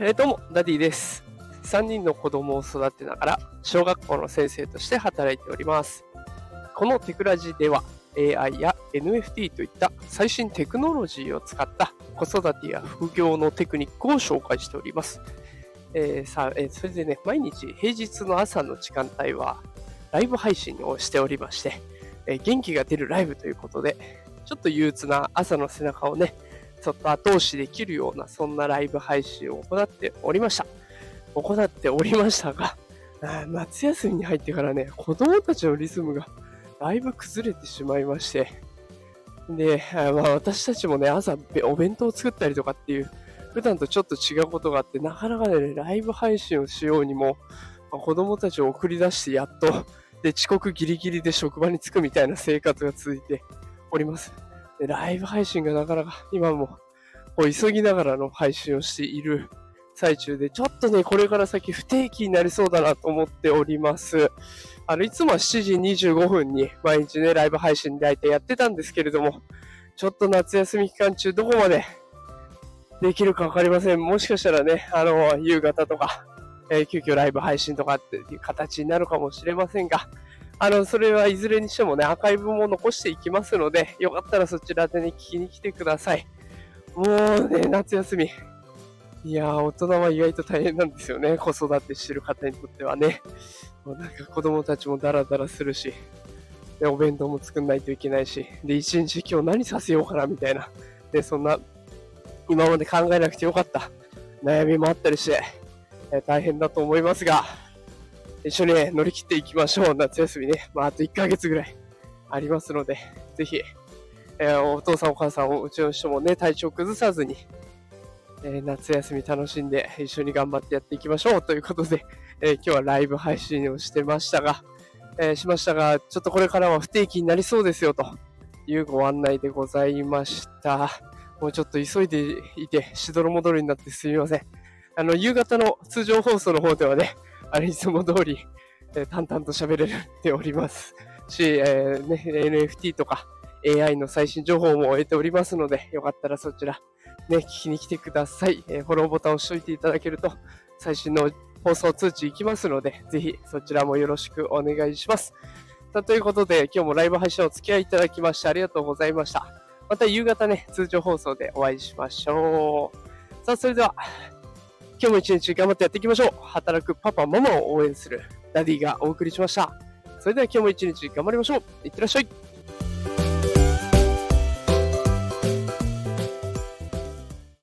えー、どうも、ダディです。3人の子供を育てながら、小学校の先生として働いております。このテクラジでは、AI や NFT といった最新テクノロジーを使った子育てや副業のテクニックを紹介しております。えーさ、えーそれでね、毎日平日の朝の時間帯は、ライブ配信をしておりまして、え元気が出るライブということで、ちょっと憂鬱な朝の背中をね、ちょっと後押しできるような、そんなライブ配信を行っておりました。行っておりましたが、夏休みに入ってからね、子供たちのリズムがだいぶ崩れてしまいまして、で、まあ、私たちもね、朝べお弁当を作ったりとかっていう、普段とちょっと違うことがあって、なかなかね、ライブ配信をしようにも、まあ子供たちを送り出してやっと、で、遅刻ギリギリで職場に着くみたいな生活が続いております。でライブ配信がなかなか今もこう急ぎながらの配信をしている最中で、ちょっとね、これから先不定期になりそうだなと思っております。あの、いつもは7時25分に毎日ね、ライブ配信大体やってたんですけれども、ちょっと夏休み期間中どこまでできるかわかりません。もしかしたらね、あの、夕方とか、えー急遽ライブ配信とかっていう形になるかもしれませんが、あの、それはいずれにしてもね、アーカイブも残していきますので、よかったらそちらでね、聞きに来てください。もうね、夏休み。いやー、大人は意外と大変なんですよね。子育てしてる方にとってはね。もうなんか子供たちもダラダラするし、で、お弁当も作んないといけないし、で、一日今日何させようかな、みたいな。で、そんな、今まで考えなくてよかった悩みもあったりして、え大変だと思いますが、一緒にね、乗り切っていきましょう。夏休みね。まあ、あと1ヶ月ぐらいありますので、ぜひ、えーお父さんお母さんをうちの人もね、体調崩さずに、えー夏休み楽しんで一緒に頑張ってやっていきましょうということで、えー今日はライブ配信をしてましたが、えしましたが、ちょっとこれからは不定期になりそうですよというご案内でございました。もうちょっと急いでいて、しどろもどろになってすみません。あの、夕方の通常放送の方ではね、あれいつも通り、えー淡々と喋れております し、えーね、NFT とか AI の最新情報も得ておりますので、よかったらそちら、ね、聞きに来てください。えーフォローボタンを押しておいていただけると、最新の放送通知いきますので、ぜひそちらもよろしくお願いします。さあということで、今日もライブ配信お付き合いいただきましてありがとうございました。また夕方ね、通常放送でお会いしましょう。さあ、それでは、今日も一日頑張ってやっていきましょう。働くパパ、ママを応援するダディがお送りしました。それでは今日も一日頑張りましょう。いってらっしゃい。